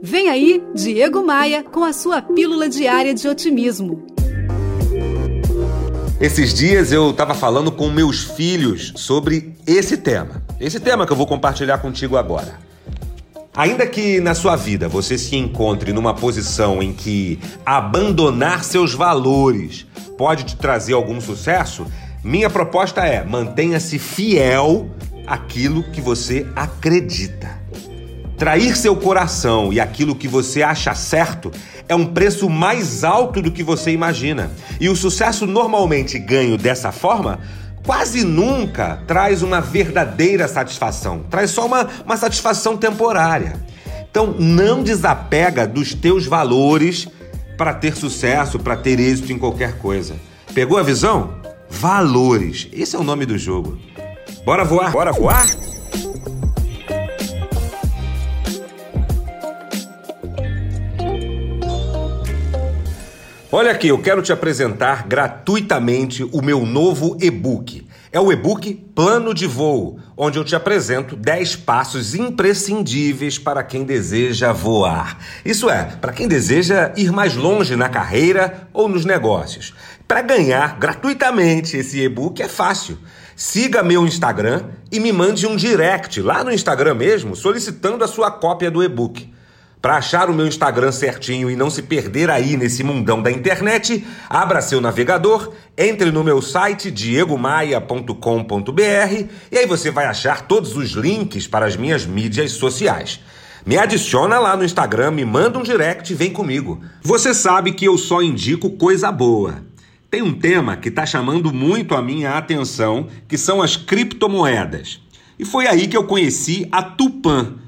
Vem aí, Diego Maia, com a sua pílula diária de otimismo. Esses dias eu estava falando com meus filhos sobre esse tema. Esse tema que eu vou compartilhar contigo agora. Ainda que na sua vida você se encontre numa posição em que abandonar seus valores pode te trazer algum sucesso, minha proposta é mantenha-se fiel àquilo que você acredita. Trair seu coração e aquilo que você acha certo é um preço mais alto do que você imagina. E o sucesso normalmente ganho dessa forma quase nunca traz uma verdadeira satisfação, traz só uma, uma satisfação temporária. Então não desapega dos teus valores para ter sucesso, para ter êxito em qualquer coisa. Pegou a visão? Valores. Esse é o nome do jogo. Bora voar? Bora voar? Olha aqui, eu quero te apresentar gratuitamente o meu novo e-book. É o e-book Plano de Voo, onde eu te apresento 10 passos imprescindíveis para quem deseja voar. Isso é, para quem deseja ir mais longe na carreira ou nos negócios. Para ganhar gratuitamente esse e-book é fácil. Siga meu Instagram e me mande um direct lá no Instagram mesmo solicitando a sua cópia do e-book. Para achar o meu Instagram certinho e não se perder aí nesse mundão da internet, abra seu navegador, entre no meu site diegomaia.com.br e aí você vai achar todos os links para as minhas mídias sociais. Me adiciona lá no Instagram, me manda um direct e vem comigo. Você sabe que eu só indico coisa boa. Tem um tema que está chamando muito a minha atenção, que são as criptomoedas. E foi aí que eu conheci a Tupan